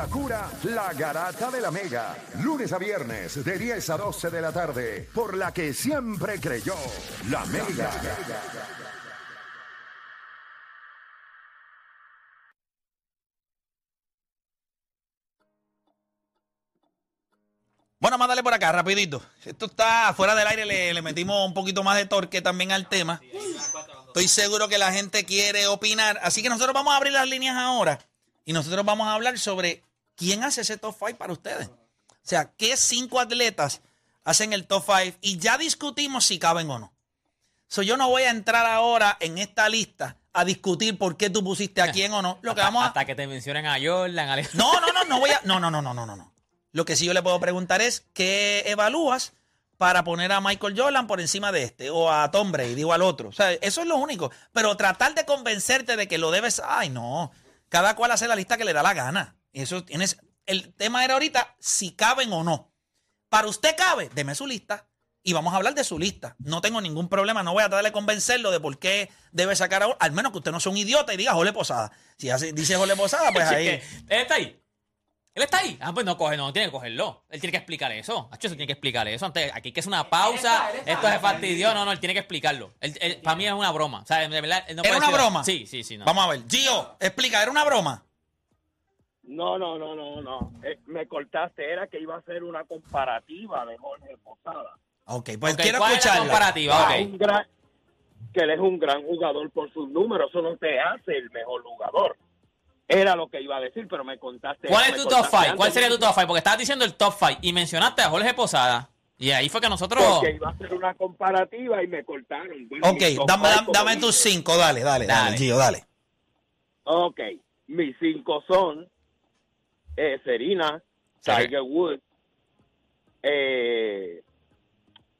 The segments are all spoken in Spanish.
cura, la garata de la mega. Lunes a viernes de 10 a 12 de la tarde, por la que siempre creyó, la mega. Bueno, mándale por acá, rapidito. Esto está fuera del aire, le metimos un poquito más de torque también al tema. Estoy seguro que la gente quiere opinar. Así que nosotros vamos a abrir las líneas ahora. Y nosotros vamos a hablar sobre quién hace ese top 5 para ustedes. O sea, qué cinco atletas hacen el top 5 y ya discutimos si caben o no. So, yo no voy a entrar ahora en esta lista a discutir por qué tú pusiste a quién o no. Lo que vamos a, Hasta que te mencionen a Jordan, a no, no, no, no voy a. No, no, no, no, no, no, no. Lo que sí yo le puedo preguntar es qué evalúas para poner a Michael Jordan por encima de este o a Tom Brady o al otro. O sea, eso es lo único. Pero tratar de convencerte de que lo debes. Ay, no. Cada cual hace la lista que le da la gana. Eso tienes. El tema era ahorita si caben o no. Para usted cabe, deme su lista y vamos a hablar de su lista. No tengo ningún problema, no voy a tratar de convencerlo de por qué debe sacar a uno, al menos que usted no sea un idiota y diga Jole Posada. Si hace- dice Jole Posada, pues ahí. está ahí. Él está ahí. Ah, pues no coge, no tiene que cogerlo. Él tiene que explicar eso. Hacho, eso tiene que explicar eso. Antes, aquí hay que es una pausa. Esto es fastidio. No, no, él tiene que explicarlo. Él- él- para mí es una broma. O sea, de verdad, él no ¿Era puede una decir- broma? Sí, sí, sí. No. Vamos a ver. Gio, explica, ¿era una broma? No, no, no, no, no. Eh, me cortaste. Era que iba a hacer una comparativa de Jorge Posada. Ok, pues Ok, quiero ¿cuál es la escucharla. comparativa? Ah, Ok. un gran- que él es un gran jugador por sus números. Eso no te hace el mejor jugador. Era lo que iba a decir, pero me contaste. ¿Cuál es tu top 5? ¿Cuál sería tu top 5? Porque estabas diciendo el top 5 y mencionaste a Jorge Posada. Y ahí fue que nosotros. Porque iba a hacer una comparativa y me cortaron. Bueno, Ok, dame, five, dame, como dame tus cinco, dale, dale, dale, Dale. Gio, dale. Ok, mis cinco son eh, Serena, Serena. Tiger Woods, eh,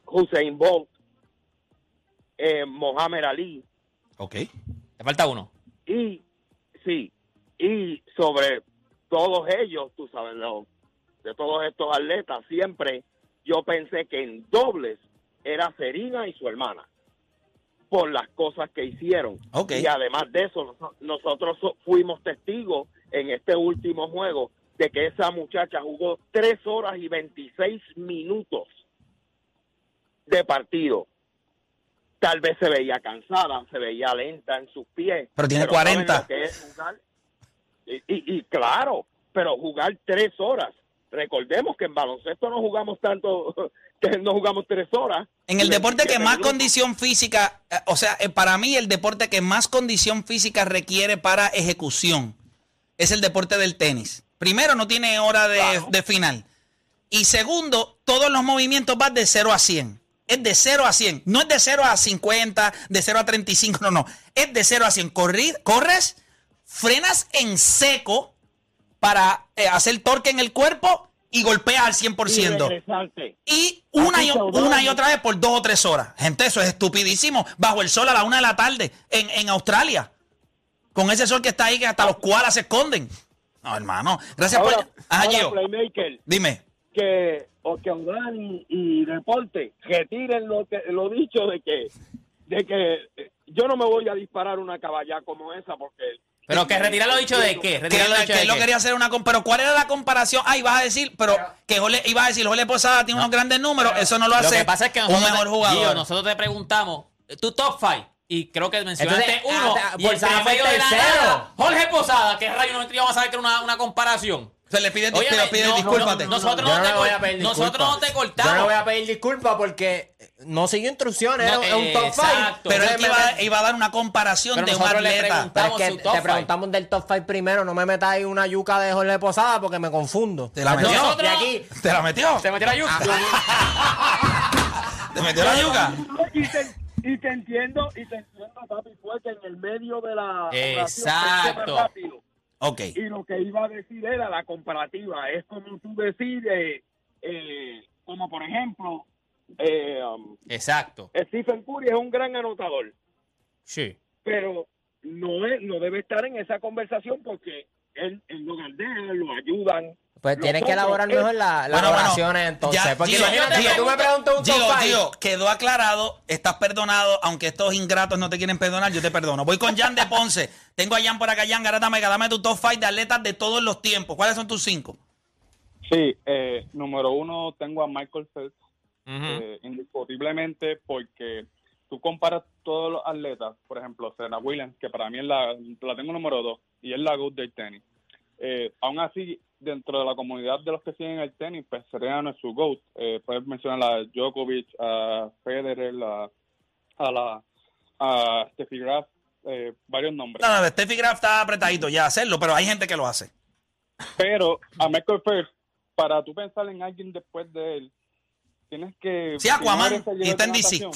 Hussein Bolt, eh, Mohamed Ali Ok. Te falta uno. y sí, y sobre todos ellos, tú sabes, lo- de todos estos atletas, siempre yo pensé que en dobles era Serena y su hermana por las cosas que hicieron. Y además de eso, nos- nosotros so- fuimos testigos en este último juego de que esa muchacha jugó tres horas y 26 minutos de partido. Tal vez se veía cansada, se veía lenta en sus pies. Pero tiene ¿saben 40. lo que es jugar? Y, y- y claro, pero jugar tres horas. Recordemos que en baloncesto no jugamos tanto, que no jugamos tres horas. En el deporte que 27 más condición física, eh, o sea, eh, para mí el deporte que más condición física requiere para ejecución es el deporte del tenis. Primero, no tiene hora de, Claro. de final. Y segundo, todos los movimientos van de 0 a 100. Es de 0 a 100. No es de 0 a 50, de 0 a 35, no, no. Es de 0 a 100. Corri- corres, frenas en seco para eh, hacer torque en el cuerpo y golpeas al Y 100%. regresarte. Y una y, una y otra vez por dos o tres horas. Gente, eso es estupidísimo. Bajo el sol a la una de la tarde en, en Australia. Con ese sol que está ahí que hasta los koalas se esconden. No, hermano. Gracias Ahora, por... Ajá, ahora, Gio. Playmaker, Dime. que o que Odani y Deporte retiren lo que lo dicho de que de que eh, yo no me voy a disparar una caballá como esa porque Pero que retirar lo dicho de qué? Que, Retirar lo dicho que de lo quería hacer una... Pero ¿cuál era la comparación? Ah, ibas a decir... Pero que Jole, ibas a decir, Jole Posada tiene unos grandes números. Eso no lo Lo hace que pasa es que un mejor jugador. Gio, nosotros te preguntamos tu top 5 y creo que mencionaste Entonces, uno ah, y el tercero. Jorge Posada, que rayo no íbamos a saber que era una, una comparación. Se le pide, Oye, pide, pide no, discúlpate. no, nosotros no, no te le voy cor- a pedir nosotros disculpas. no te Yo cortamos. no voy a pedir disculpas porque no siguió instrucciones, No, es un- top exacto. 5. Pero él que iba, iba a dar una comparación Pero de un atleta. Pero es su que top te five. preguntamos del top 5 primero, no me metas ahí una yuca de Jorge Posada porque me confundo. Te la metió. Nosotros- De aquí, ¿Te la metió? Se metió la yuca. ¿Te metió la yuca? y te, te entiendo y te entiendo papi fue que en el medio de la Exacto. Pensé más rápido. Ok. y lo que iba a decir era la comparativa es como tú decir eh, eh, como por ejemplo eh, um, Exacto. Stephen Curry es un gran anotador Sí. pero no es, no debe estar en esa conversación porque él, él lo galdea, lo ayudan Pues tienes que elaborar mejor la- las Bueno, bueno, oraciones entonces. ya, porque Gio, imagínate Gio, que tú me preguntas un top Gio, five. Gio, quedó aclarado, estás perdonado, aunque estos ingratos no te quieren perdonar, yo te perdono. Voy con Jan de Ponce. Tengo a Jan por acá, Jan Garata Mega, dame tu top five de atletas de todos los tiempos. ¿Cuáles son tus cinco? Sí, eh, número uno tengo a Michael Phelps, eh, indiscutiblemente porque tú comparas todos los atletas, por ejemplo, Serena Williams, que para mí es la, la tengo número dos, y es la GOAT del tenis. Eh, aún así, dentro de la comunidad de los que siguen el tenis, pues Serena no es su GOAT. Eh, puedes mencionar a Djokovic, a Federer, a, a la a Steffi Graf, eh, varios nombres. No, no, Steffi Graf está apretadito ya a hacerlo, pero hay gente que lo hace. Pero a Michael Phelps, para tú pensar en alguien después de él, tienes que... Sí, Aquaman, y está en DC.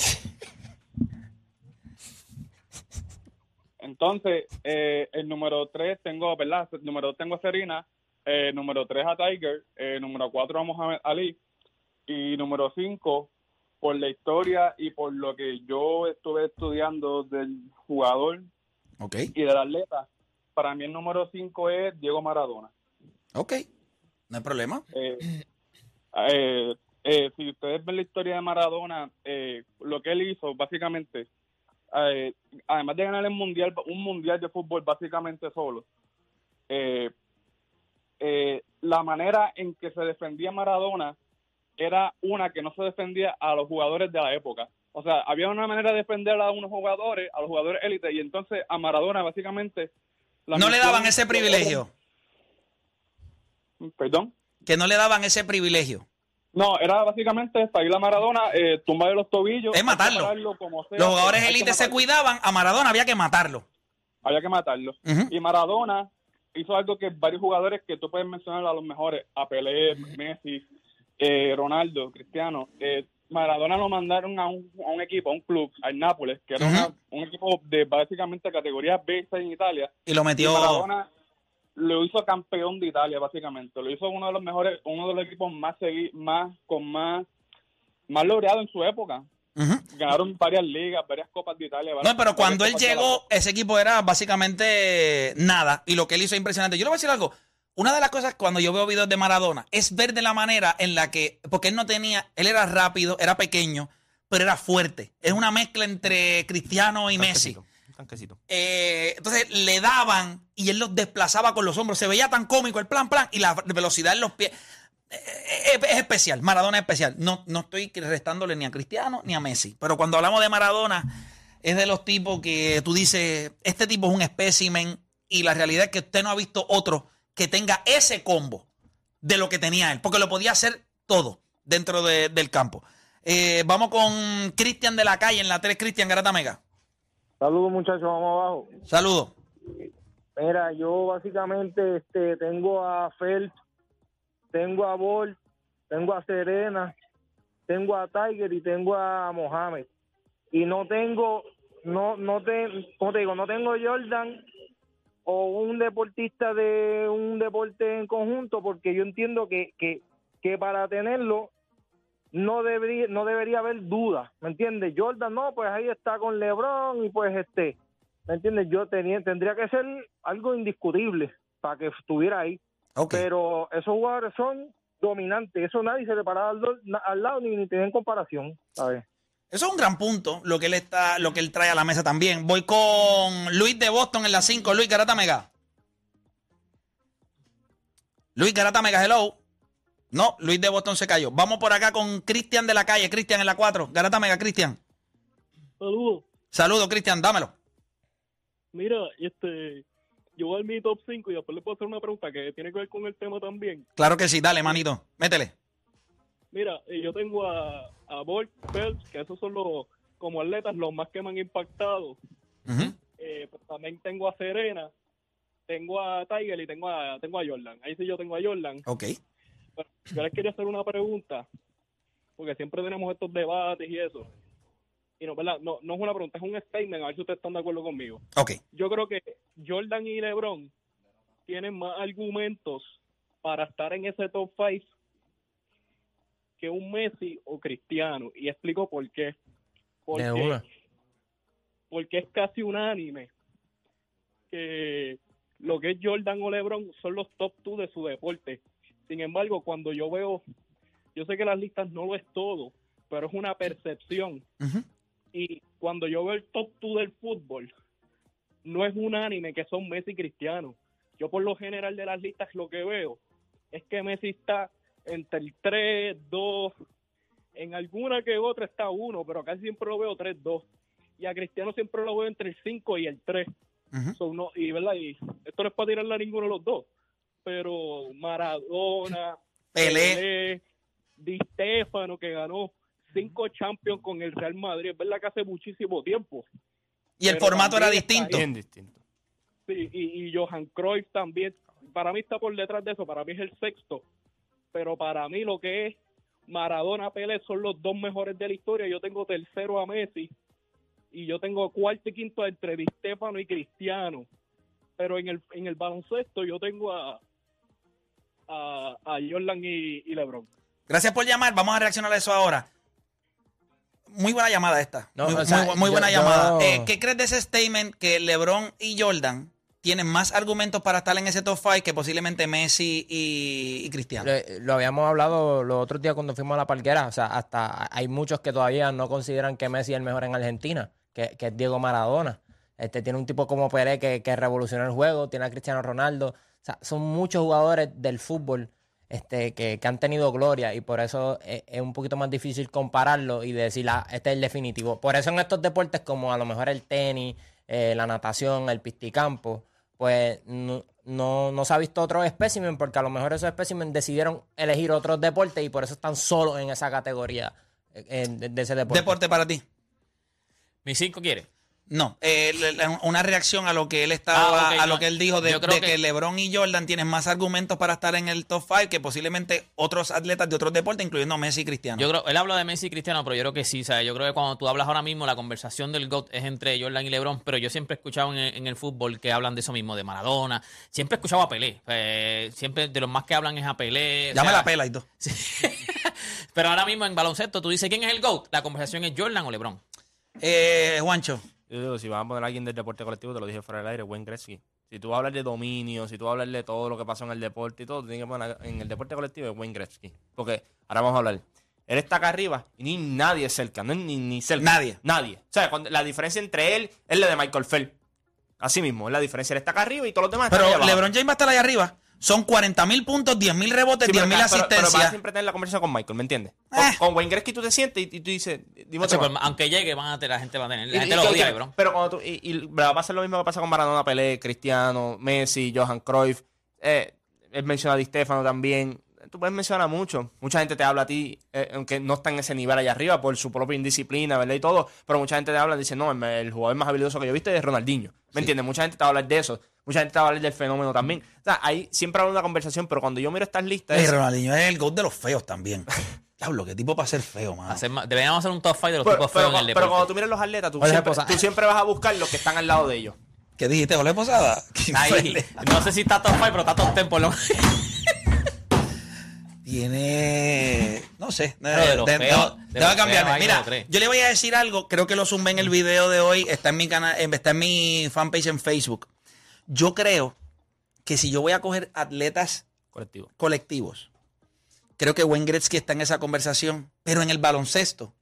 Entonces, eh, el número 3 tengo, ¿verdad? El número 2 tengo a Serena, eh, número 3 a Tiger, eh, número 4 a Mohamed Ali y número 5, por la historia y por lo que yo estuve estudiando del jugador Ok, y del atleta, para mí el número 5 es Diego Maradona. ok. No hay problema. Eh, eh, si ustedes ven la historia de Maradona, lo que él hizo, básicamente, además de ganar el mundial, un mundial de fútbol básicamente solo, eh, eh, la manera en que se defendía Maradona era una que no se defendía a los jugadores de la época. O sea, había una manera de defender a unos jugadores, a los jugadores élite, y entonces a Maradona básicamente... la No le daban ese privilegio. Perdón. Que no le daban ese privilegio. No, era básicamente salir a Maradona, eh, tumbarle los tobillos. Es matarlo. como sea, Los jugadores hay que élites se cuidaban, a Maradona había que matarlo. Había que matarlo. Y Maradona hizo algo que varios jugadores que tú puedes mencionar a los mejores, a Pelé, Messi, eh, Ronaldo, Cristiano, eh, Maradona lo mandaron a un, a un equipo, a un club, al Nápoles, que era una- un equipo de básicamente categoría B en Italia. Y lo Y metió. Maradona lo hizo campeón de Italia, básicamente. Lo hizo uno de los mejores, uno de los equipos más segui- más con más más laureado en su época. Ganaron varias ligas, varias copas de Italia. No, pero cuando él llegó, ese equipo era básicamente nada. Y lo que él hizo es impresionante. Yo le voy a decir algo. Una de las cosas cuando yo veo videos de Maradona es ver de la manera en la que, porque él no tenía, él era rápido, era pequeño, pero era fuerte. Es una mezcla entre Cristiano y Messi. Tanquecito. Eh, entonces le daban y él los desplazaba con los hombros. Se veía tan cómico el plan, plan, y la velocidad en los pies. Eh, eh, es especial, Maradona es especial. No, no estoy restándole ni a Cristiano ni a Messi. Pero cuando hablamos de Maradona, es de los tipos que tú dices, este tipo es un espécimen y la realidad es que usted no ha visto otro que tenga ese combo de lo que tenía él, porque lo podía hacer todo dentro de- del campo. Eh, vamos con Cristian de la calle en la 3, Cristian Garata Mega. Saludos muchachos, vamos abajo. Saludos. Mira, yo básicamente este, tengo a Phelps, tengo a Bolt, tengo a Serena, tengo a Tiger y tengo a Mohamed. Y no tengo, no, no te, ¿cómo te digo? No tengo Jordan o un deportista de un deporte en conjunto porque yo entiendo que, que, que para tenerlo no debería, no debería haber duda, ¿me entiendes? Jordan no, pues ahí está con LeBron y pues este, ¿me entiendes? Yo tenía, tendría que ser algo indiscutible para que estuviera ahí. Pero esos jugadores son dominantes, eso nadie se le para al, lado ni, ni tienen comparación, ¿sabes? Eso es un gran punto, lo que él está, lo que él trae a la mesa también. Voy con Luis de Boston en la 5. Luis Garata Mega. Luis Garata Mega, hello. No, Luis de Boston se cayó. Vamos por acá con Cristian de la calle. Cristian en la 4. Garata Mega, Cristian. Saludos. Saludos, Cristian, dámelo. Mira, este, yo voy a mi top 5 y después le puedo hacer una pregunta que tiene que ver con el tema también. Claro que sí, dale, manito. Métele. Mira, eh, yo tengo a, a Bolt, Phelps, que esos son los, como atletas, los más que me han impactado. Eh, pues también tengo a Serena, tengo a Tiger y tengo a, tengo a Jordan. Ahí sí yo tengo a Jordan. Ok. Pero yo les quería hacer una pregunta, porque siempre tenemos estos debates y eso. Y no, ¿verdad? No, no es una pregunta, es un statement, a ver si ustedes están de acuerdo conmigo. Ok. yo creo que Jordan y LeBron tienen más argumentos para estar en ese top 5 que un Messi o Cristiano. Y explico por qué. Porque, porque es casi unánime que lo que es Jordan o LeBron son los top 2 de su deporte. Sin embargo, cuando yo veo, yo sé que las listas no lo es todo, pero es una percepción. Ujú. Y cuando yo veo el top 2 del fútbol, no es unánime que son Messi y Cristiano. Yo por lo general de las listas lo que veo es que Messi está entre el 3, 2, en alguna que otra está uno, pero casi siempre lo veo 3, 2. Y a Cristiano siempre lo veo entre el 5 y el 3. Ujú. So, no, y verdad, y esto no es para tirarle a ninguno de los dos, pero Maradona, Pelé. Di Stefano que ganó cinco Champions con el Real Madrid, es verdad que hace muchísimo tiempo. Y el formato era distinto. Bien distinto. Sí, y, y Johan Cruyff también, para mí está por detrás de eso, para mí es el sexto, pero para mí lo que es Maradona, Pelé son los dos mejores de la historia, yo tengo tercero a Messi y yo tengo cuarto y quinto entre Di Stefano y Cristiano, pero en el, en el baloncesto yo tengo a, a, a Jordan y, y LeBron. Gracias por llamar. Vamos a reaccionar a eso ahora. Muy buena llamada esta. No, muy, o sea, muy- muy buena yo- llamada. Eh, ¿Qué crees de ese statement que LeBron y Jordan tienen más argumentos para estar en ese top 5 que posiblemente Messi y, y Cristiano? Lo, lo habíamos hablado los otros días cuando fuimos a la parquera. O sea, hasta hay muchos que todavía no consideran que Messi es el mejor en Argentina, que, que es Diego Maradona. Este tiene un tipo como Pelé que, que revolucionó el juego, tiene a Cristiano Ronaldo. O sea, son muchos jugadores del fútbol este, que, que han tenido gloria y por eso es, es un poquito más difícil compararlo y decir, ah, este es el definitivo. Por eso en estos deportes como a lo mejor el tenis, eh, la natación, el pisticampo, pues no, no, no se ha visto otro espécimen porque a lo mejor esos espécimen decidieron elegir otros deportes y por eso están solos en esa categoría eh, eh, de, de ese deporte. Deporte para ti. ¿Mi cinco quiere? No, eh, una reacción a lo que él estaba, Ah, a lo que él dijo de, que, que- LeBron y Jordan tienen más argumentos para estar en el top 5 que posiblemente otros atletas de otros deportes, incluyendo Messi y Cristiano. Yo creo, él habla de Messi y Cristiano, pero yo creo que sí, ¿sabes? Yo creo que cuando tú hablas ahora mismo, la conversación del GOAT es entre Jordan y LeBron, pero yo siempre he escuchado en, el- en el fútbol que hablan de eso mismo, de Maradona. Siempre he escuchado a Pelé. Eh, siempre de los más que hablan es a Pelé. o ya me la pela y todo. Pero ahora mismo en baloncesto, tú dices, ¿quién es el GOAT? La conversación es Jordan o LeBron. Eh, Juancho, Yo digo, si vas a poner a alguien del deporte colectivo, te lo dije fuera del aire, Wayne Gretzky. Si tú hablar de dominio, si tú hablar de todo lo que pasó en el deporte y todo, tienes que poner en el deporte colectivo es Wayne Gretzky. Porque ahora vamos a hablar. Él está acá arriba y ni nadie es cerca, no es ni, ni cerca. Nadie. Nadie. O sea, cuando- la diferencia entre él es la de Michael Phelps. Así mismo, es la diferencia. Él está acá arriba y todos los demás están pero allá abajo. LeBron James va a estar ahí arriba. Son 40 mil puntos, 10 mil rebotes, Sí, 10 pero, mil pero- pero vas a asistencias. siempre tener la conversación con Michael, ¿me entiendes? Con, Eh. con Wayne Gretzky tú te sientes y, y tú dices, otro pues, aunque llegue, van a tener, la gente va a tener. La Y- gente y lo odia, LeBron. Pero cuando tú, y, y va a pasar lo mismo que pasa con Maradona, Pelé, Cristiano, Messi, Johan Cruyff. Eh, él menciona a Di Stefano también. Tú puedes mencionar mucho. Mucha gente te habla a ti, eh, aunque no está en ese nivel allá arriba por su propia indisciplina, ¿verdad? Y todo. Pero mucha gente te habla y dice, no, el, el jugador más habilidoso que yo he visto es Ronaldinho. ¿Me entiendes? Mucha gente te va a hablar de eso. Mucha gente te va a hablar del fenómeno también. O sea, ahí siempre habrá una conversación, pero cuando yo miro estas listas... Ey, es- Ronaldinho es el GOAT de los feos también. Diablo, qué tipo para ser feo, mano. Hacer más- deberíamos hacer un top 5 de los pero, tipos pero feos en el cu- pero deporte. cuando tú miras los atletas, tú siempre, esposa. tú siempre vas a buscar los que están al lado de ellos. ¿Qué dijiste, Jorge Posada? Ahí, no sé si está top 5, pero está top 10 por lo menos. Tiene. No sé. Pero de los De- feos, de- de los cambiarme. feos Mira, yo le voy a decir algo. Creo que lo zumbé en el video de hoy. Está en mi canal, está en mi fanpage en Facebook. Yo creo que si yo voy a coger atletas Colectivo. colectivos, creo que Wayne Gretzky está en esa conversación. Pero en el baloncesto,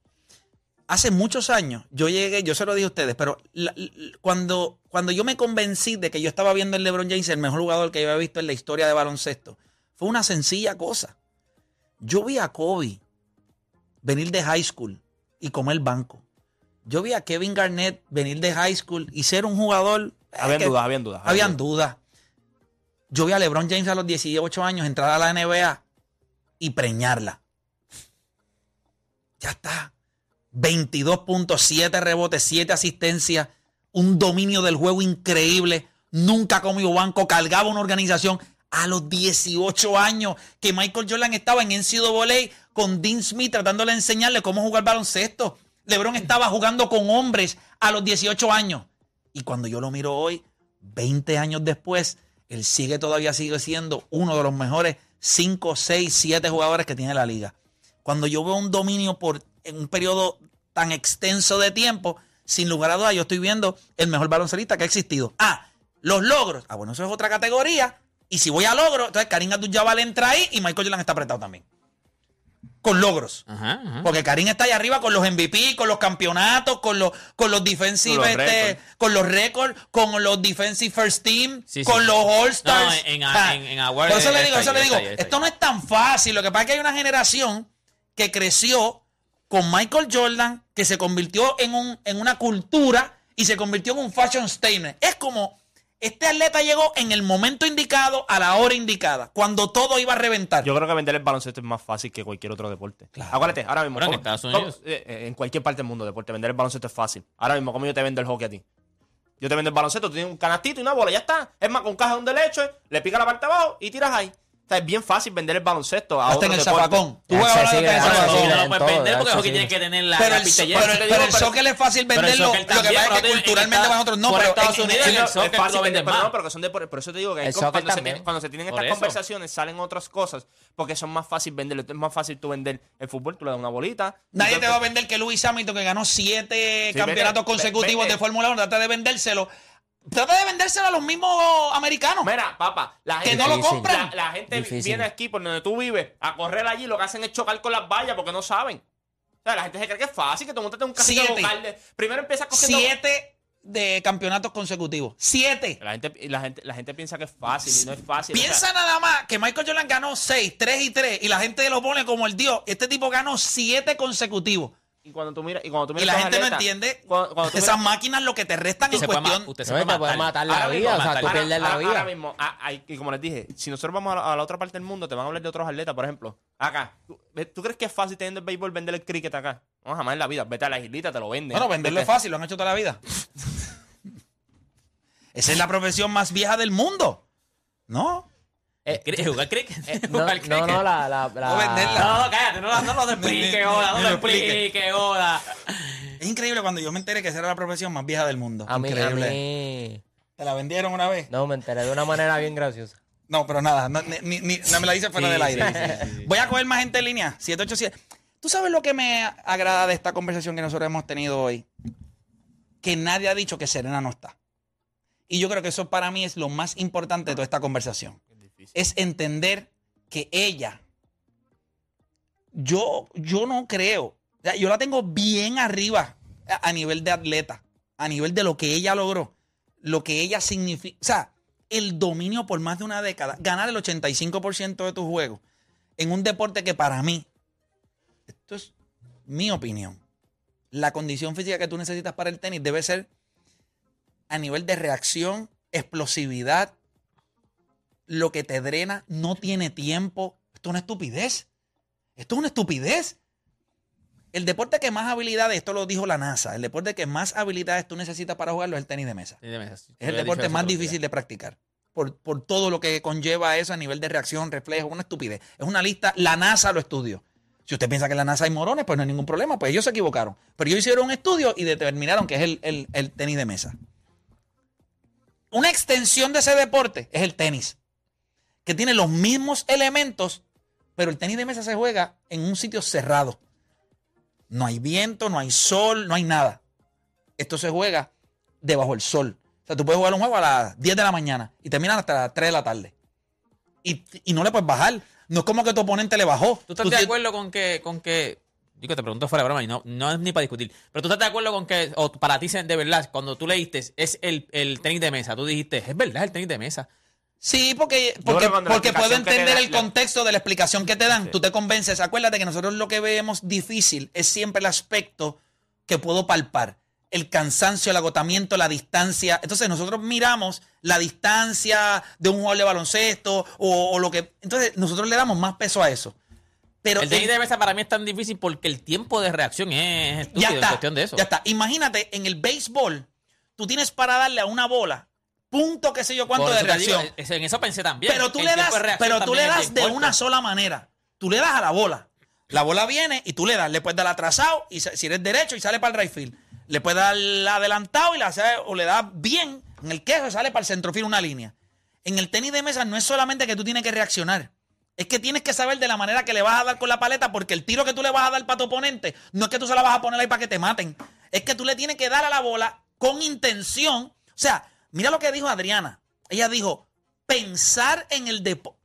hace muchos años, yo llegué, yo se lo dije a ustedes, pero la- la- cuando, cuando yo me convencí de que yo estaba viendo el LeBron James, el mejor jugador que yo había visto en la historia de baloncesto, fue una sencilla cosa. Yo vi a Kobe venir de high school y comer banco. Yo vi a Kevin Garnett venir de high school y ser un jugador. Habían dudas, habían dudas. Habían dudas. Yo vi a LeBron James a los 18 años entrar a la NBA y preñarla. Ya está. 22.7 rebotes, 7 asistencias, un dominio del juego increíble. Nunca comió banco, cargaba una organización a los 18 años que Michael Jordan estaba en NCAA con Dean Smith tratándole de enseñarle cómo jugar baloncesto. LeBron estaba jugando con hombres a los 18 años. Y cuando yo lo miro hoy, 20 años después, él sigue todavía sigue siendo uno de los mejores 5, 6, 7 jugadores que tiene la liga. Cuando yo veo un dominio por en un periodo tan extenso de tiempo, sin lugar a dudas, yo estoy viendo el mejor baloncelista que ha existido. Ah, los logros. Ah, bueno, eso es otra categoría. Y si voy a logro, entonces Karim Abdul-Jabbar entra ahí y Michael Jordan está apretado también. Con logros. Ajá, ajá. Porque Karim está ahí arriba con los MVP, con los campeonatos, con los, con los defensive, Con los este, récords. con los récords, con los defensive first team, Sí, sí. con los All Stars. No, en- en- en- en award Por eso le digo, eso le digo, esto no es tan fácil. Lo que pasa es que hay una generación que creció con Michael Jordan, que se convirtió en, un, en una cultura y se convirtió en un fashion statement. Es como este atleta llegó en el momento indicado, a la hora indicada, cuando todo iba a reventar. Yo creo que vender el baloncesto es más fácil que cualquier otro deporte. Claro. Acuérdate, ahora mismo. Bueno, en ¿cómo- Estados cómo- Unidos. eh, eh, en cualquier parte del mundo, deporte, vender el baloncesto es fácil. Ahora mismo, como yo te vendo el hockey a ti? Yo te vendo el baloncesto, tú tienes un canastito y una bola, ya está. Es más, con caja de leche, le pica la parte de abajo y tiras ahí. O sea, es bien fácil vender el baloncesto a Hasta en el zafacón. Tú Es juegas ahora en el es sí, no lo puedes vender porque es el hockey accesible. tiene que tener la, Pero la el, pista pero, el- pero soccer es fácil venderlo. Lo que pasa es que en culturalmente esta- van otros. No, pero Estados Unidos, el Es soccer fácil lo vender, venden pero más. pero son de, por, eso te digo que cuando, se tienen, estas conversaciones salen otras cosas porque son más fácil venderlo. Es más fácil tú vender el fútbol, tú le das una bolita. Nadie te va a vender que Luis Hamilton, que ganó siete campeonatos consecutivos de Fórmula 1, trata de vendérselo. Trata de vendérselo a los mismos americanos. Mira, papá, la Que gente, no lo compran. La, la gente Difícil. viene aquí por donde tú vives a correr allí, lo que hacen es chocar con las vallas porque no saben. O sea, la gente se cree que es fácil, que tú montas un castillo Siete. local. de- Primero empiezas cogiendo... Siete de campeonatos consecutivos. Siete. La gente, la, gente, la gente piensa que es fácil y no es fácil. o sea, Piensa nada más que Michael Jordan ganó seis, tres y tres, y la gente lo pone como el dios. Este tipo ganó siete consecutivos. Y cuando tú miras... Y, cuando tú Y miras la estos gente no entiende cuando- cuando tú esas miras- máquinas lo que te restan en Usted se puede cuestión. usted se y puede te puede matar la vida, o sea, matar- tú pierdes la vida. Ahora mismo, y como les dije, si nosotros vamos a la, a la otra parte del mundo, te van a hablar de otros atletas, por ejemplo. Acá, ¿tú, ve- ¿tú crees que es fácil teniendo el béisbol vender el cricket acá? No, jamás en la vida. Vete a la islita, te lo venden. Bueno, venderlo es fácil, lo han hecho toda la vida. Esa es la profesión más vieja del mundo. ¿No? Eh, ¿Quieres jugar cricket? eh, no, Jugar no, cricket. no, la... la, la- No venderla. No, no, cállate, no, no lo explique, joda, no lo explique. joda. Es increíble cuando yo me enteré que esa era la profesión más vieja del mundo. A mí, a increíble. mí... ¿Te la vendieron una vez? No, me enteré de una manera bien graciosa. No, pero nada, no, ni- ni- ni- no me la dice fuera Sí, del aire. sí, sí, sí. Voy a coger más gente en línea. 787. ¿Tú sabes lo que me agrada de esta conversación que nosotros hemos tenido hoy? Que nadie ha dicho que Serena no está. Y yo creo que eso para mí es lo más importante de toda esta conversación. Es entender que ella, yo, yo no creo, yo la tengo bien arriba a, a nivel de atleta, a nivel de lo que ella logró, lo que ella significa, o sea, el dominio por más de una década, ganar el 85% de tus juegos en un deporte que para mí, esto es mi opinión, la condición física que tú necesitas para el tenis debe ser a nivel de reacción, explosividad, lo que te drena, no tiene tiempo. Esto es una estupidez. Esto es una estupidez. El deporte que más habilidades, esto lo dijo la NASA, el deporte que más habilidades tú necesitas para jugarlo es el tenis de mesa. Es el deporte más difícil de practicar. Por, por todo lo que conlleva eso a nivel de reacción, reflejo, una estupidez. Es una lista, la NASA lo estudió. Si usted piensa que en la NASA hay morones, pues no hay ningún problema, pues ellos se equivocaron. Pero ellos hicieron un estudio y determinaron que es el, el- el tenis de mesa. Una extensión de ese deporte es el tenis, que tiene los mismos elementos, pero el tenis de mesa se juega en un sitio cerrado. No hay viento, no hay sol, no hay nada. Esto se juega debajo del sol. O sea, tú puedes jugar un juego a las 10 de la mañana y terminan hasta las 3 de la tarde. Y, y no le puedes bajar. No es como que tu oponente le bajó. ¿Tú estás Tú de acuerdo con que, con que, digo, te pregunto fuera de broma y no, no es ni para discutir, pero tú estás de acuerdo con que, o para ti de verdad, cuando tú leíste, es el, el tenis de mesa, tú dijiste, es verdad el tenis de mesa. Sí, porque, porque, puedo entender el contexto de la explicación que te dan. Tú te convences. Acuérdate que nosotros lo que vemos difícil es siempre el aspecto que puedo palpar. El cansancio, el agotamiento, la distancia. Entonces nosotros miramos la distancia de un jugador de baloncesto o, o lo que... Entonces nosotros le damos más peso a eso. Pero el tenis de mesa para mí es tan difícil porque el tiempo de reacción es estúpido ya en está. cuestión de eso. Ya está. Imagínate, en el béisbol, tú tienes para darle a una bola punto qué sé yo cuánto de digo, reacción. en eso pensé también. Pero tú El le das, de pero tú le das de una sola manera. Tú le das a la bola. La bola viene y tú le das, le puedes dar atrasado y si eres derecho y sale para el right field. Le puedes dar adelantado y la, o le das bien en el queso y sale para el centrofield una línea. En el tenis de mesa no es solamente que tú tienes que reaccionar. Es que tienes que saber de la manera que le vas a dar con la paleta, porque el tiro que tú le vas a dar para tu oponente no es que tú se la vas a poner ahí para que te maten. Es que tú le tienes que dar a la bola con intención. O sea, mira lo que dijo Adriana. Ella dijo, Pensar en el deporte.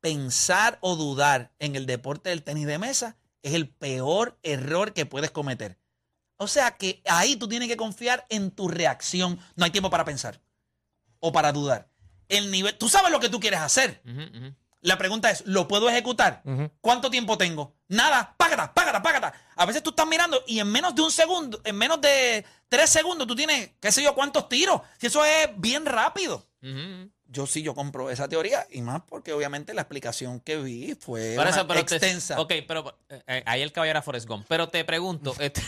Pensar o dudar en el deporte del tenis de mesa es el peor error que puedes cometer. O sea que ahí tú tienes que confiar en tu reacción. No hay tiempo para pensar o para dudar. El nivel, tú sabes lo que tú quieres hacer. La pregunta es, ¿lo puedo ejecutar? ¿Cuánto tiempo tengo? Nada, págata, págata, págata. A veces tú estás mirando y en menos de un segundo, en menos de tres segundos, tú tienes, qué sé yo, cuántos tiros. Si eso es bien rápido. Yo sí, yo compro esa teoría y más porque obviamente la explicación que vi fue Por eso, pero te- extensa. ok, pero eh, eh, ahí el caballero Forrest Gump. Pero te pregunto, este,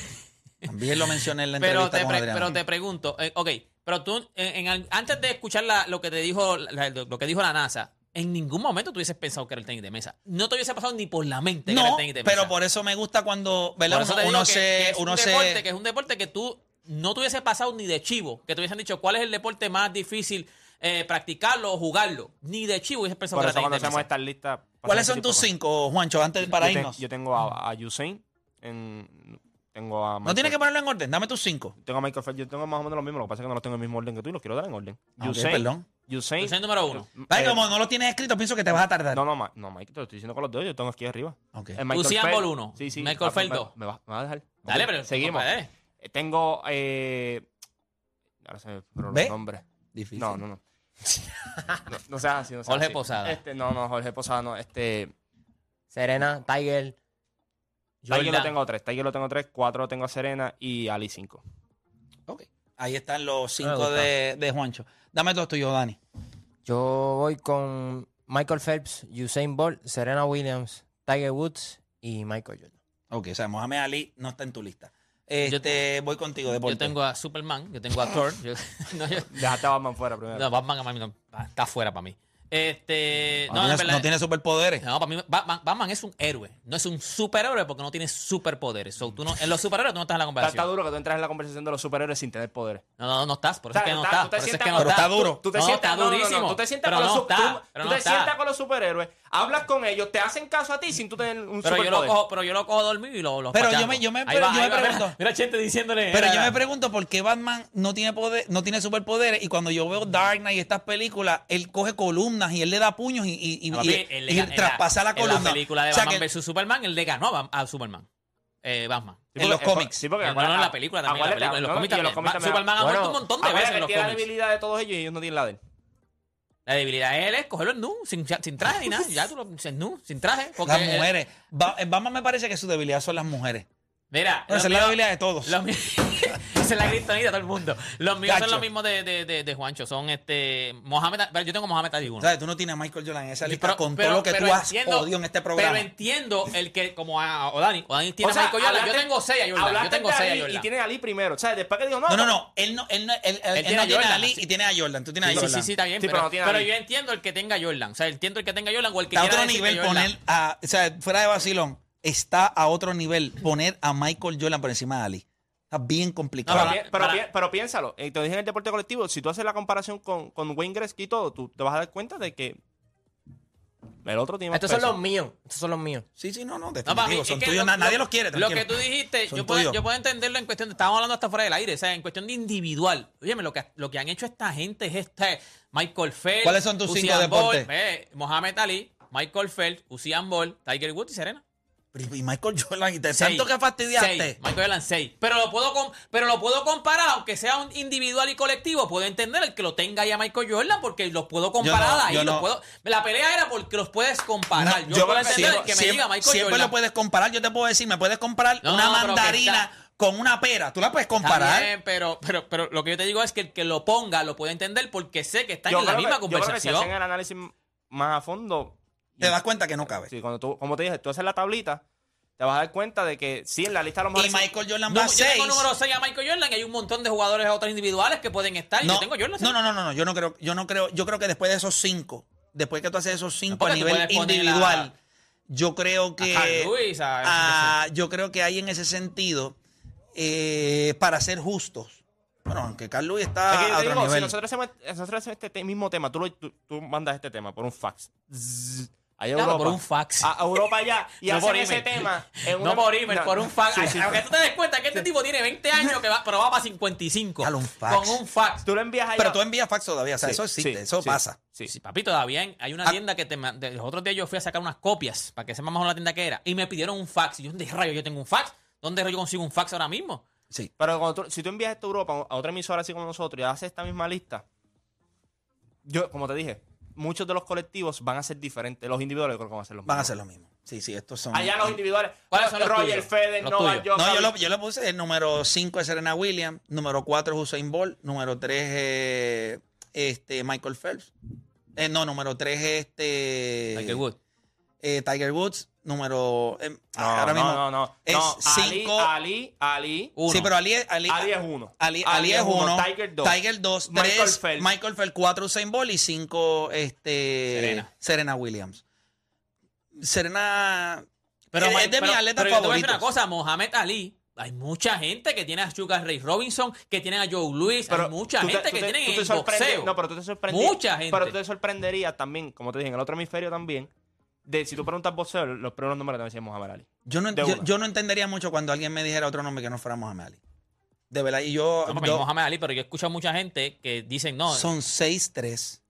También lo mencioné en la pero, entrevista te con pre- pero te pregunto, eh, ok, pero tú, en antes de escuchar la- lo que te dijo la, lo que dijo la NASA, en ningún momento tú hubieses pensado que era el tenis de mesa. No te hubiese pasado ni por la mente que era no, el tenis de mesa. pero por eso me gusta cuando, ¿verdad? Por eso Uno, que- se, que es uno un se- deporte, que es un deporte que tú no te hubiese pasado ni de chivo, que te hubiesen dicho cuál es el deporte más difícil eh, practicarlo o jugarlo. Ni de chivo hubieses pensado Por que eso era cuando tenis de hacemos mesa. estas listas... ¿Cuáles pasan son este tus cinco, Juancho, antes para. Yo, irnos? te- yo tengo a, a Usain, en, tengo a no tienes que ponerlo en orden, dame tus cinco. Tengo a Michael Phelps, yo tengo más o menos lo mismo, lo que pasa es que no los tengo en el mismo orden que tú y los quiero dar en orden. Ah, Usain, perdón. Usain, Usain número uno. Eh, como no lo tienes escrito, pienso que te vas a tardar. No, no, Ma- no, Mike, te lo estoy diciendo con los dos, yo tengo aquí arriba. Ok. El Michael Usain Phelps- uno, Sí, sí. Michael Ah, Phelps me- dos. Me, va- me vas a dejar. Dale, Ok, pero seguimos. compadre. Eh, Tengo, eh, ahora se me fueron ¿Ve? los nombres. Difícil. No, no, no. no, no seas así, no seas Jorge así. Posada. Este, no, no, Jorge Posada, no. Este, Serena, Tiger. Tiger lo Jordan. tengo tres, Tiger lo tengo tres, cuatro lo tengo a Serena y Ali cinco. Ok. Ahí están los cinco de, de Juancho. Dame todo tuyo, Dani. Yo voy con Michael Phelps, Usain Bolt, Serena Williams, Tiger Woods y Michael Jordan. Ok, o sea, Mohamed Ali no está en tu lista. Este, voy contigo, deporte. Yo tengo a Superman, yo tengo a Thor. yo- no, yo- Dejaste a Batman fuera primero. no, Batman a mí no- está fuera para mí. Este, no, no, en tiene, verdad- no tiene superpoderes. No, para mí Batman, Batman es un héroe. No es un superhéroe porque no tiene superpoderes. So, tú no, en los superhéroes tú no estás en la conversación. está duro que tú entras en la conversación de los superhéroes sin tener poderes. No, no, no estás. Por eso es que no está- estás. tú te Por eso es sientas que no con- Pero está duro. Tú te No, sientas, está durísimo. tú te sientas Pero con los, no su- está, tú- pero tú no te está. sientas con los superhéroes, hablas con ellos, te hacen caso a ti sin tú tener un Pero yo, lo superpoder. cojo, pero yo lo cojo dormido y lo, lo Pero yo me- yo me- pero va, yo me va, pregunto- Mira, Chente diciéndole. Pero yo me pregunto por qué Batman no tiene poder, no tiene superpoderes y cuando yo veo Dark Knight y estas películas, él coge columnas y él le da puños y, y, y- No, papi, y- él en traspasa la, En columna. la película de O sea Batman vs Superman, él le ganó a, Superman. Eh, Batman. Sí, en los cómics. Sí, porque No, no, en la película también, en la película, en los cómics en también. Superman ha muerto un montón de veces en que los tiene la cómics. debilidad de todos ellos y ellos no tienen la de él. La debilidad de él es cogerlo en nu, sin, sin traje ni nada. Ya tú lo en nu, sin traje. Porque las él- mujeres. Ba- en Batman me parece que su debilidad son las mujeres. Mira, esa es la debilidad de todos. los Esa es la criptonita de todo el mundo. Los míos son los mismos de, de, de, de Juancho. Son este. Mohamed. pero Yo tengo Mohamed Ali uno. ¿Sabes? Tú no tienes a Michael Jordan en esa lista pero- con pero- todo lo que tú has entiendo- odio en este programa. Pero entiendo el que, como a Odani, Odani tiene O sea, a Michael Jordan. Yo tengo seis a Jordan. Yo tengo seis a Jordan. Y tiene a Ali primero. O sea, después que digo, no, no, no, no. Él no, él no, él, él- él tiene no a tiene a Ali y tiene a Jordan. Tú tienes Sí, a sí, Jordan. sí, sí, está bien. Sí, pero pero no tiene pero Ali. yo entiendo el que tenga Jordan. O sea, entiendo el que tenga Jordan o el que Está a otro nivel poner a, o sea, fuera de vacilón, está a otro nivel poner a Michael Jordan por encima de Ali. Está bien complicado. Pero, piénsalo, eh, te dije en el deporte colectivo, si tú haces la comparación con, con Wayne Gretzky y todo, tú te vas a dar cuenta de que el otro tiene más Estos son los míos. Estos son los míos. sí, sí, no, no, No, para mí, son tuyos, lo- na- nadie lo- los quiere. Lo que tú dijiste, yo puedo, yo puedo entenderlo en cuestión de. Estábamos hablando hasta fuera del aire, o sea, en cuestión de individual. Óyeme, lo que, lo que han hecho esta gente es este. Michael Phelps. ¿Cuáles son tus cinco deportes? Mohamed Ali, Michael Phelps, Usain Bolt, Tiger Woods y Serena. Pero, Y Michael Jordan, y te Seis. tanto que fastidiaste. Seis. Michael Jordan 6. Pero lo puedo pero lo puedo comparar, aunque sea un individual y colectivo. Puedo entender el que lo tenga ahí a Michael Jordan porque los puedo comparar no, ahí. yo los no. puedo, la pelea era porque los puedes comparar. No, yo, puedo entender siempre- que me siempre- diga Michael Siempre Jordan. lo puedes comparar. Yo te puedo decir, me puedes comparar No, una mandarina está- con una pera. Tú la puedes Está comparar. bien, pero, pero, pero lo que yo te digo es que el que lo ponga lo puede entender porque sé que están Yo en la misma que- yo creo que si conversación. hacen el análisis más a fondo, Te das cuenta que no cabe. sí, cuando tú, como te dije, tú haces la tablita, te vas a dar cuenta de que sí, en la lista a lo mejor... Y Michael Jordan No, va yo 6. tengo número 6 a Michael Jordan y hay un montón de jugadores otros individuales que pueden estar. y No, yo tengo Jordan. no, no, no, no, no, yo no creo, yo no creo, yo creo que después de esos cinco, después que tú haces esos cinco a nivel individual, yo creo que Carl Lewis, a- yo creo que hay en ese sentido eh, para ser justos. Bueno, aunque Carl Lewis está Es que yo a otro digo, si nivel. nosotros hacemos, nosotros hacemos este te- mismo tema, tú, lo- tú, tú mandas este tema por un fax. Zzz, Allá Claro, Europa. por un fax. A Europa ya. Y No hacen por ese tema. en No una- por email, no, por un fax. sí, sí, sí. Aunque tú te des cuenta que este tipo tiene 20 años, que va, pero va para 55. Dale un fax. Con un fax. Tú lo envías allá. Pero tú envías fax todavía, o sea, Sí, eso existe, sí, eso sí, pasa. Sí. Sí, papi, todavía hay- una Ah. tienda que te, los otros días yo fui a sacar unas copias para que sepa más o menos la tienda que era y me pidieron un fax. Y yo, ¿dónde rayos yo tengo un fax? ¿Dónde rayos consigo un fax ahora mismo? Sí. Pero cuando tú- si tú envías esto a Europa, a otra emisora así como nosotros, y haces esta misma lista, yo, como te dije, muchos de los colectivos van a ser diferentes. Los individuales creo que van a ser los Van a mismos. ser lo mismo. Sí, sí, estos son. Allá los individuales. ¿Cuáles son los Roger tuyos? Federer, Los Novak tuyos. No, yo lo, yo lo puse. El número 5 es Serena Williams. Número 4 es Usain Bolt. Número 3 es este, Michael Phelps. Eh, no, número 3 es este. Tiger Woods. Eh, Tiger Woods. Número. eh, No, ahora no, mismo. no, no. Es no, Ali, 5. Ali, Ali, Uno. Sí, pero Ali, es- Ali, Ali es uno. Ali, Ali es 1. Tiger dos. Tiger 2. Michael 3. Phelps. Michael Phelps. 4 Usain Bolt. Y 5 este, Serena. Serena Williams. Serena. Pero, es, es de pero- mis atletas pero yo te voy a decir favoritos. una cosa, Mohamed Ali. Hay mucha gente que tiene a Sugar Ray Robinson, que tiene a Joe Louis, hay mucha te- gente tú que te- tiene te el boxeo. No, pero tú te sorprenderías. Mucha gente. Pero tú te sorprenderías también, como te dije, en el otro hemisferio también, de si tú preguntas boxeo, los primeros números te decían Muhammad Ali. Yo no, yo, no entendería mucho cuando alguien me dijera otro nombre que no fuera Mohamed Ali. De verdad, y yo, No, porque yo- Mohamed Ali, pero yo escucho a mucha gente que dicen, no, son 6-3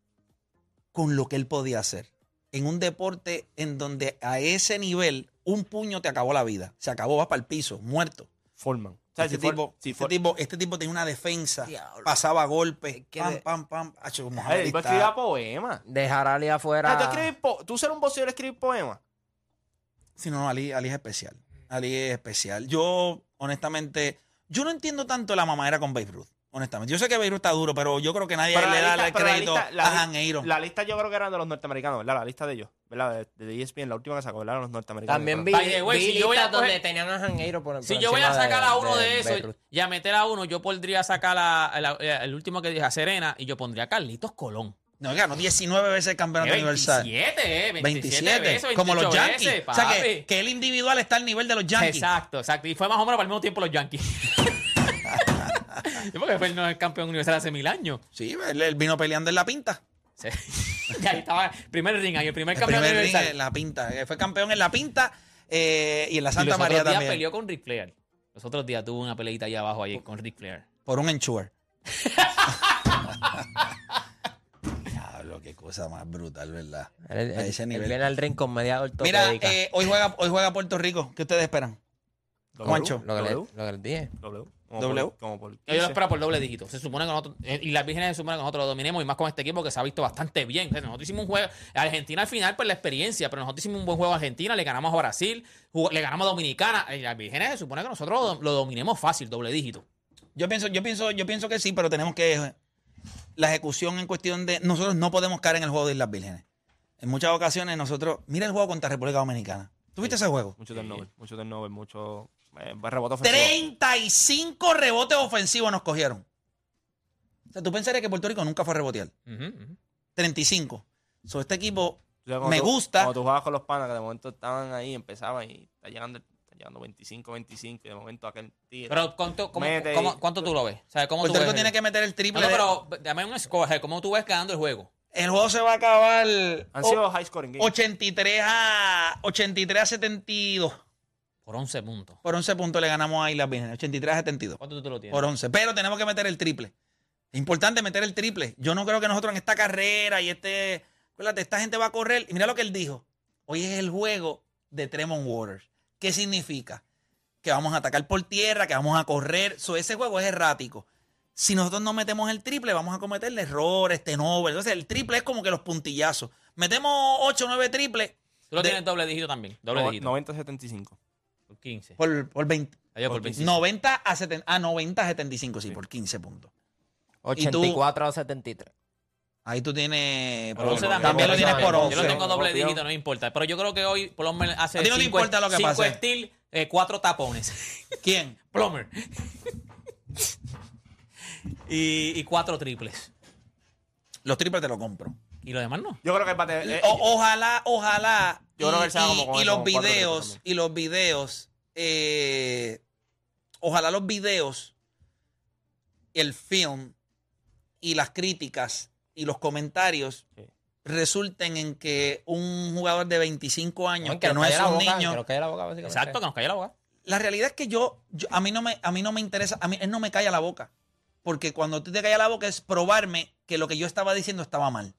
con lo que él podía hacer. En un deporte en donde a ese nivel un puño te acabó la vida. Se acabó, vas para el piso, muerto. Foreman. O sea, Este, si For- tipo, si este, For- tipo, este tipo tenía una defensa, Diablo. pasaba golpes, pam, de- pam, pam. Tipo está- escribía poemas. Dejar a Ali O sea, afuera. tú, escribir po- tú ser un boxeador y escribir poemas. Sí, no, no, Ali, Ali es especial. Ali es especial. Yo, honestamente, yo no entiendo tanto la mamadera con Babe Ruth. Honestamente. Yo sé que Babe Ruth está duro, pero yo creo que nadie le da lista- el pero la crédito lista- la a Han Aaron. La lista yo creo que era de los norteamericanos, ¿verdad? La lista de ellos, ¿verdad? De, ESPN, la última que sacó, ¿verdad? Los norteamericanos. También vi, si yo voy a listas donde coger- tenían a Janeiro por Si por yo voy a encima sacar a uno de, esos y a meter a uno, yo podría sacar a, a la- eh, el último que dije, a Serena, y yo pondría a Carlitos Colón. No, ganó 19 veces el campeonato universal. 27, eh, 27, 27, veces, como los 28 Yankees. veces, o sea, que, papi. que el individual está al nivel de los Yankees. Exacto, exacto. Y fue más o menos para el mismo tiempo los Yankees. Sí, porque fue el, no, el campeón universal hace mil años. Sí, él, él vino peleando en la pinta. Sí. y ahí estaba, primer ring ahí, el primer El campeón primer ring universal. en la pinta. Eh, Fue campeón en la pinta eh, y en la y Santa los María otros días también. peleó con Ric Flair. Los otros días tuvo una peleita ahí abajo ahí con Ric Flair. Por un ensure. Diablo, qué cosa más brutal, ¿verdad? Él- A ese él nivel. viene al ring con media Mira, eh, hoy, juega, hoy juega Puerto Rico. ¿Qué ustedes esperan? Juancho. lo, que le, W. lo que les dije. W. Como W. Por, como por Yo lo 15. espero por doble dígito. Se supone que nosotros, eh, y las vírgenes se supone que nosotros lo dominemos, y más con este equipo que se ha visto bastante bien. O sea, nosotros hicimos un juego, Argentina al final, pues la experiencia, pero nosotros hicimos un buen juego a Argentina, le ganamos a Brasil, jugó- le ganamos a Dominicana, y las vírgenes se supone que nosotros lo, lo dominemos fácil, doble dígito. Yo pienso, yo pienso, yo pienso que sí, pero tenemos que la ejecución en cuestión de nosotros no podemos caer en el juego de Islas Vírgenes. En muchas ocasiones nosotros, mira el juego contra República Dominicana. ¿Tuviste ese juego? Mucho turnover, mucho turnover, mucho rebote ofensivo. 35 rebotes ofensivos nos cogieron. O sea, tú pensarías que Puerto Rico nunca fue a rebotear. Ujú, ujú. 35. So, este equipo O sea, cuando me tú- gusta. Cuando tú jugabas con los panas, que de momento estaban ahí, empezaban y está llegando, está llegando 25, 25, y de momento aquel tiro. Pero ¿cuánto, cómo- Mete cómo- y- cuánto tú lo ves? O sea, ¿cómo Puerto tú Rico ves tiene que meter el triple. no, de- pero dame un score, ¿cómo tú ves ganando el juego? El juego se va a acabar Han sido high scoring games. 83 a 83 a 72. Por 11 puntos. Por 11 puntos le ganamos a Islas Vírgenes. 83 a 72. ¿Cuánto tú te lo tienes? Por 11. Pero tenemos que meter el triple. Es importante meter el triple. Yo no creo que nosotros en esta carrera y este. Acuérdate, esta gente va a correr. Y mira lo que él dijo. Hoy es el juego de Tremont Waters. ¿Qué significa? Que vamos a atacar por tierra, que vamos a correr. So, ese juego es errático. Si nosotros no metemos el triple, vamos a cometer errores, tenover. Entonces, el triple es como que los puntillazos. Metemos 8 o 9 triples Tú lo de- tienes doble dígito también. Doble No- dígito. 90-75. Por 15. por, por 20. Allá por por 25. 90 a, 70, a 90 a 75, sí, por 15 puntos. ¿Y tú? 84 a 73. Ahí tú tienes. Por 11 también, también. lo tienes por Yo 11. lo tengo doble Copión. dígito, no me importa. Pero yo creo que hoy Plummer hace A ti no te cinco, importa lo que cinco pase. steel, eh, cuatro tapones. ¿Quién? Plummer. y, y cuatro triples. Los triples te lo compro. Y lo demás no. Yo creo que el bate. eh, O- ojalá, ojalá. Yo creo que él se va como con y eso, los con cuatro triples videos, también. y los videos, eh, ojalá los videos, el film y las críticas y los comentarios Sí. resulten en que un jugador de 25 años, que no es un niño. Exacto, que nos cayó la boca. la realidad es que yo, yo- a, mí no me, a mí no me interesa, a mí él no me calla la boca. Porque cuando tú te callas la boca es probarme que lo que yo estaba diciendo estaba mal.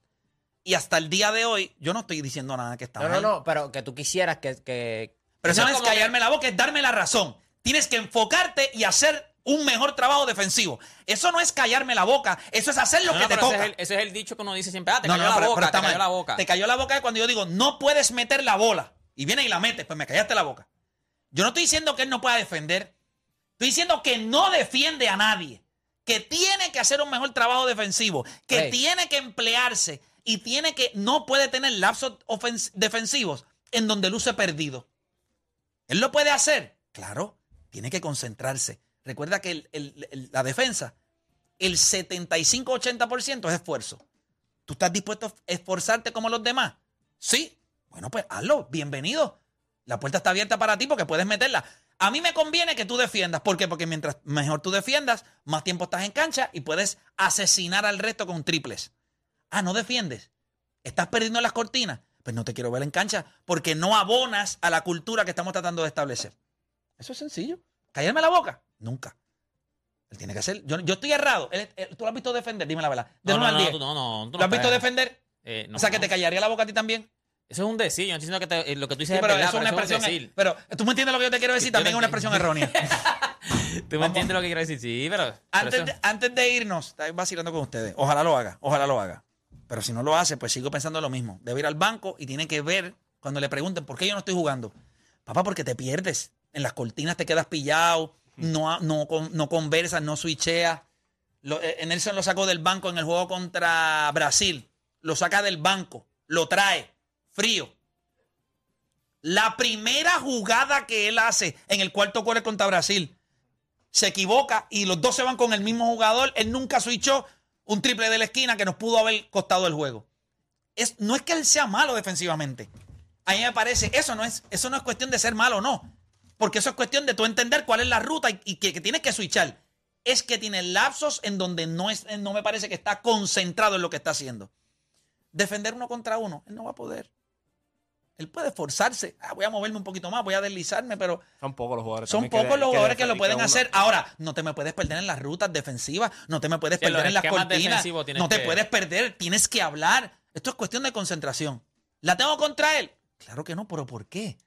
Y hasta el día de hoy, yo no estoy diciendo nada que está No, no, mal. no, pero que tú quisieras que... que Pero eso no es como callarme la boca, es darme la razón. Tienes que enfocarte y hacer un mejor trabajo defensivo. Eso no es callarme la boca, eso es hacer lo No, que no, te pero toca. ese, es el, ese es el dicho que uno dice siempre. Ah, te No, cayó no, la pero- boca, pero está te cayó mal. la boca. Te cayó la boca cuando yo digo, no puedes meter la bola. Y viene y la metes, pues me callaste la boca. Yo no estoy diciendo que él no pueda defender. Estoy diciendo que no defiende a nadie. Que tiene que hacer un mejor trabajo defensivo. Que tiene que emplearse. Y tiene que, no puede tener lapsos defensivos en donde luce perdido. ¿Él lo puede hacer? Claro, tiene que concentrarse. Recuerda que el- la defensa, el 75-80% es esfuerzo. ¿Tú estás dispuesto a esforzarte como los demás? Sí. Bueno, pues hazlo. Bienvenido. La puerta está abierta para ti porque puedes meterla. A mí me conviene que tú defiendas. ¿Por qué? Porque mientras mejor tú defiendas, más tiempo estás en cancha y puedes asesinar al resto con triples. Ah, no defiendes. Estás perdiendo las cortinas. Pues no te quiero ver en cancha porque no abonas a la cultura que estamos tratando de establecer. Eso es sencillo. ¿Callarme la boca? Nunca. Él tiene que hacer. Yo, yo estoy errado. Él- él- ¿Tú lo has visto defender? Dime la verdad. De No, no, al no, tú no, no, tú ¿Lo has visto creas. defender? Eh, o sea, que te callaría la boca a ti también. Eso es un decir. Yo no estoy diciendo que te- eh, lo que tú dices Sí, es pero verdad, eso es una eso expresión. es. Pero tú me entiendes lo que yo te quiero decir. También es una expresión errónea. Tú me entiendes lo que quiero decir. Sí, pero... antes, de, antes de irnos, estoy vacilando con ustedes. Ojalá lo haga. Ojalá lo haga. Pero si no lo hace, pues sigo pensando lo mismo. Debe ir al banco y tiene que ver cuando le pregunten por qué yo no estoy jugando. Papá, porque te pierdes. En las cortinas te quedas pillado. No, no, no conversas, no switcheas. Lo- eh, Nelson lo sacó del banco en el juego contra Brasil. Lo saca del banco. Lo trae. Frío. La primera jugada que él hace en el cuarto cuarto contra Brasil, se equivoca y los dos se van con el mismo jugador. Él nunca switchó un triple de la esquina que nos pudo haber costado el juego. Es, no es que él sea malo defensivamente. A mí me parece, eso no es, eso no es cuestión de ser malo o no. Porque eso es cuestión de tú entender cuál es la ruta y, y que, que tienes que switchar. Es que tiene lapsos en donde no, es, no me parece que está concentrado en lo que está haciendo. Defender uno contra uno, él no va a poder. Él puede esforzarse. Ah, voy a moverme un poquito más, voy a deslizarme, pero Son pocos los jugadores. son pocos los jugadores que lo pueden uno- hacer. Ahora, no te me puedes perder en las rutas defensivas, no te me puedes Sí, perder en las cortinas, no te que- puedes perder, tienes que hablar. Esto es cuestión de concentración. ¿La tengo contra él? Claro que no, pero ¿por qué?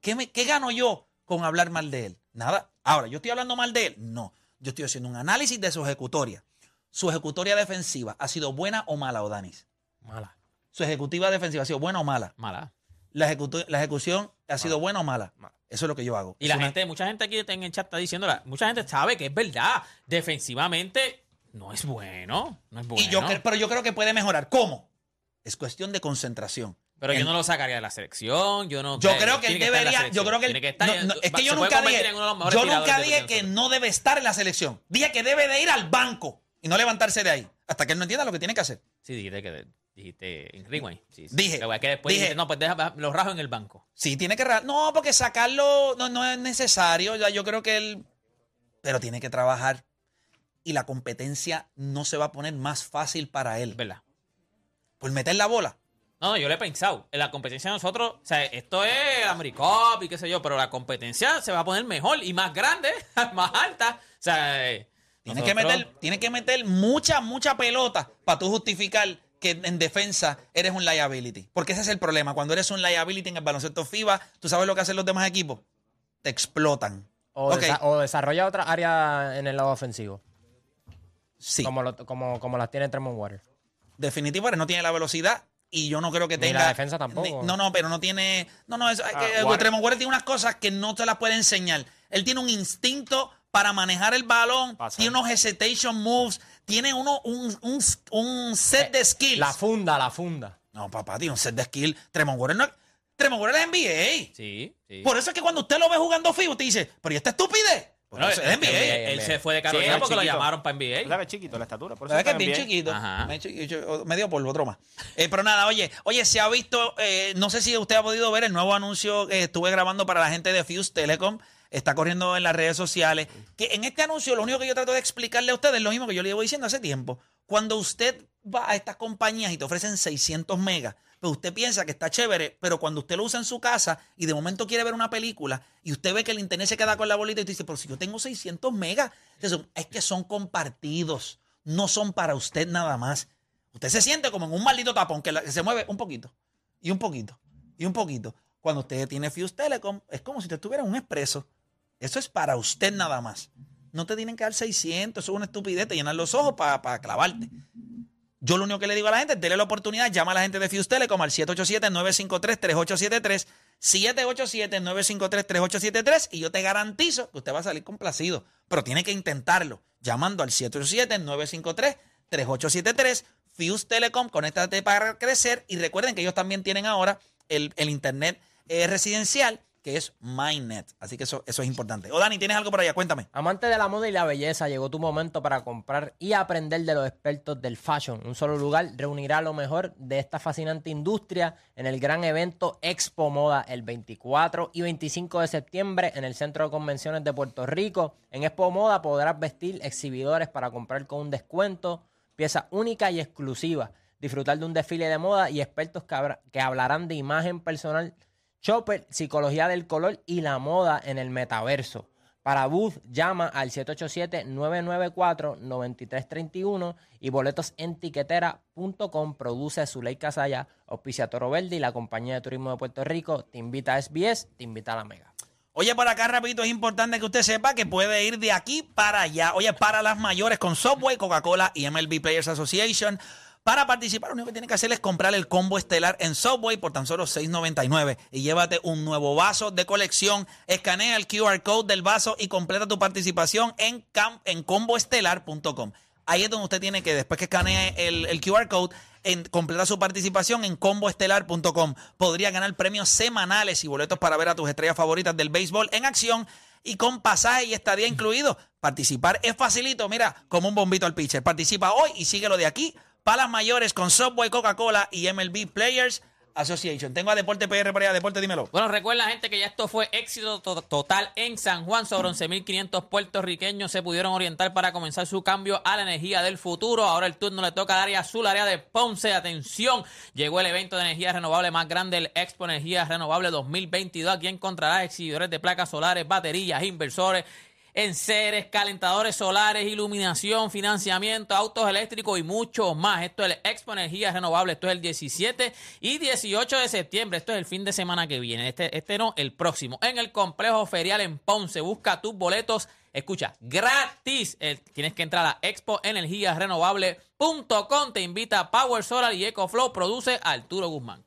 ¿Qué, me- qué gano yo con hablar mal de él? Nada. Ahora, ¿yo estoy hablando mal de él? No. Yo estoy haciendo un análisis de su ejecutoria. ¿Su ejecutoria defensiva ha sido buena o mala, Odanis? Mala. ¿Su ejecutiva defensiva ha sido buena o mala? Mala. ¿La, ejecutu- la ejecución ha sido buena o mala? Mala. Eso es lo que yo hago. Y Es la una- gente, mucha gente aquí en el chat está diciéndola, mucha gente sabe que es verdad. Defensivamente no es bueno. No es bueno. Y yo cre- pero yo creo que puede mejorar. ¿Cómo? Es cuestión de concentración. pero yo no lo sacaría de la selección. Yo no. Yo creo que él debería. Yo creo que él. no, no, es que yo nunca dije. Yo nunca dije que no debe estar en la selección. Dije que debe de ir al banco y no levantarse de ahí. Hasta que él no entienda lo que tiene que hacer. Sí, dijiste que dijiste en Rewind. Sí, sí. Dije, Que, que después dije. dijiste, no, pues deja, los rajo en el banco. Sí, tiene que. ra- No, porque sacarlo no, no es necesario. Ya yo creo que él. Pero tiene que trabajar. Y la competencia no se va a poner más fácil para él. verdad. Por meter la bola. No, yo le he pensado. En la competencia de nosotros, o sea, esto es Americop y qué sé yo, pero la competencia se va a poner mejor y más grande, más alta. O sea, eh, Tienes que meter, tienes que meter mucha, mucha pelota para tú justificar que en defensa eres un liability. Porque ese es el problema. Cuando eres un liability en el baloncesto FIBA, ¿tú sabes lo que hacen los demás equipos? Te explotan. O, Ok, desa- o desarrolla otra área en el lado ofensivo. sí. Como, lo- como, como las tiene Tremont Water. Definitivo, no tiene la velocidad y yo no creo que Ni tenga. la defensa tampoco. ni- no, no, pero no tiene. No, no, es, Ah. Tremont Waters tiene unas cosas que no te las puede enseñar. Él tiene un instinto para manejar el balón, Pasar. tiene unos hesitation moves, tiene uno, un, un, un set de skills. La funda, la funda. No, papá, tiene un set de skill. Tremont Waters no es. Tremont Waters es NBA. Sí, sí. Por eso es que cuando usted lo ve jugando FIBA, usted dice, pero ¿y esta estupidez? Bueno, eso es NBA. él, él se fue de Carolina Sí, porque lo llamaron para NBA. sea, que es chiquito la estatura. Por eso ¿Sabes que es bien chiquito? Ajá. Medio chiquito, Medio polvo, otro más. Eh, pero nada, oye, oye, se ha visto, eh, no sé si usted ha podido ver el nuevo anuncio que estuve grabando para la gente de Fuse Telecom. Está corriendo en las redes sociales. Que en este anuncio lo único que yo trato de explicarle a ustedes es lo mismo que yo le llevo diciendo hace tiempo. Cuando usted va a estas compañías y te ofrecen 600 megas, pues usted piensa que está chévere, pero cuando usted lo usa en su casa y de momento quiere ver una película y usted ve que el internet se queda con la bolita y usted dice, pero si yo tengo 600 megas, es que son compartidos, no son para usted nada más. Usted se siente como en un maldito tapón que, que se mueve un poquito y un poquito y un poquito. Cuando usted tiene Fuse Telecom, es como si usted tuviera un expreso. Eso es para usted nada más. No te tienen que dar 600, eso es una estupidez, te llenan los ojos para clavarte. Yo lo único que le digo a la gente es, dele la oportunidad, llama a la gente de Fuse Telecom al 787-953-3873, 787-953-3873 y yo te garantizo que usted va a salir complacido, pero tiene que intentarlo, llamando al 787-953-3873, Fuse Telecom, conéctate para crecer y recuerden que ellos también tienen ahora el, internet eh, residencial que es MyNet, así que eso, eso es importante. O Dani, ¿tienes algo por allá? Cuéntame. Amante de la moda y la belleza, llegó tu momento para comprar y aprender de los expertos del fashion. Un solo lugar reunirá lo mejor de esta fascinante industria en el gran evento Expo Moda el 24 y 25 de septiembre en el Centro de Convenciones de Puerto Rico. En Expo Moda podrás vestir exhibidores para comprar con un descuento, pieza única y exclusiva, disfrutar de un desfile de moda y expertos que hablarán de imagen personal Chopper, psicología del color y la moda en el metaverso. Para Booth, llama al 787-994-9331 y boletos en tiquetera.com. Produce Zuley Casaya, auspicia Toro Verde y la Compañía de Turismo de Puerto Rico. Te invita a SBS, te invita a la Mega. Oye, por acá, rapidito, es importante que usted sepa que puede ir de aquí para allá. Oye, para las mayores con Subway, Coca-Cola y MLB Players Association. Para participar, lo único que tiene que hacer es comprar el combo estelar en Subway por tan solo $6.99 y llévate un nuevo vaso de colección. Escanea el QR code del vaso y completa tu participación en, comboestelar.com. Ahí es donde usted tiene que, después que escanee el, el QR code, en, completa su participación en comboestelar.com. Podría ganar premios semanales y boletos para ver a tus estrellas favoritas del béisbol en acción y con pasaje y estadía incluido. Participar es facilito, mira, como un bombito al pitcher. Participa hoy y síguelo de aquí para las mayores con Subway, Coca-Cola y MLB Players Association. Tengo a Deporte PR para allá. Deporte, dímelo. Bueno, recuerda, gente, que ya esto fue éxito to- total en San Juan. Sobre 11.500 puertorriqueños se pudieron orientar para comenzar su cambio a la energía del futuro. Ahora el turno le toca al área azul, área de Ponce. Atención, llegó el evento de energía renovable más grande, el Expo Energía Renovable 2022. Aquí encontrarás exhibidores de placas solares, baterías, inversores. Enseres, calentadores solares, iluminación, financiamiento, autos eléctricos y mucho más. Esto es el Expo Energía Renovable. Esto es el 17 y 18 de septiembre. Esto es el fin de semana que viene. Este, este no, el próximo. En el complejo ferial en Ponce. Busca tus boletos. Escucha, gratis. Tienes que entrar a expoenergiasrenovable.com. Te invita Power Solar y EcoFlow. Produce Arturo Guzmán.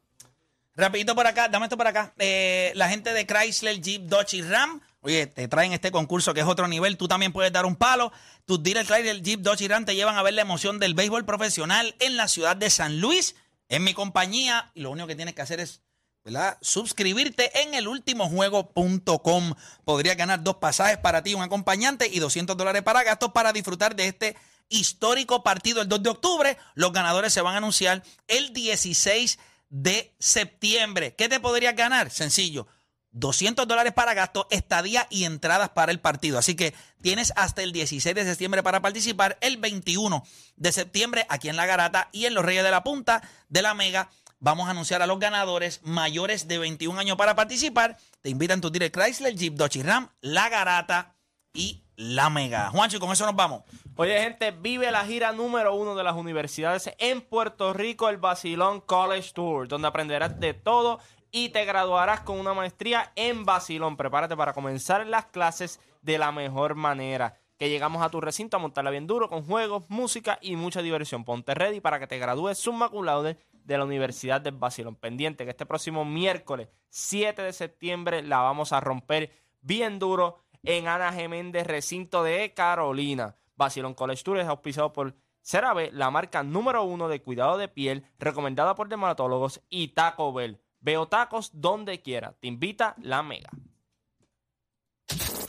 Rapidito por acá, dame esto por acá. Eh, la gente de Chrysler, Jeep, Dodge y Ram, oye, te traen este concurso que es otro nivel. Tú también puedes dar un palo. Tus dealers Chrysler, Jeep, Dodge Ram te llevan a ver la emoción del béisbol profesional en la ciudad de San Luis, en mi compañía. Y lo único que tienes que hacer es, ¿verdad? Suscribirte en elultimojuego.com. Podrías ganar dos pasajes para ti, un acompañante y 200 dólares para gastos para disfrutar de este histórico partido el 2 de octubre. Los ganadores se van a anunciar el 16 de septiembre. ¿Qué te podrías ganar? Sencillo. 200 dólares para gasto, estadía y entradas para el partido. Así que tienes hasta el 16 de septiembre para participar. El 21 de septiembre aquí en La Garata y en Los Reyes de la Punta de la Mega. Vamos a anunciar a los ganadores mayores de 21 años para participar. Te invitan tu direct Chrysler, Jeep, Dodge Ram, La Garata y La Mega. Juancho, con eso nos vamos. Oye, gente, vive la gira número uno de las universidades en Puerto Rico, el Basilón College Tour, donde aprenderás de todo y te graduarás con una maestría en Basilón. Prepárate para comenzar las clases de la mejor manera. Que llegamos a tu recinto a montarla bien duro con juegos, música y mucha diversión. Ponte ready para que te gradúes summa cum de la Universidad del Basilón. Pendiente que este próximo miércoles 7 de septiembre la vamos a romper bien duro en Ana Geméndez, recinto de Carolina. Basilón College Tour es auspiciado por CeraVe, la marca número uno de cuidado de piel, recomendada por dermatólogos y Taco Bell. Veo tacos donde quiera. Te invita la Mega.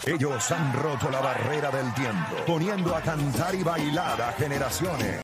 Ellos han roto la barrera del tiempo, poniendo a cantar y bailar a generaciones.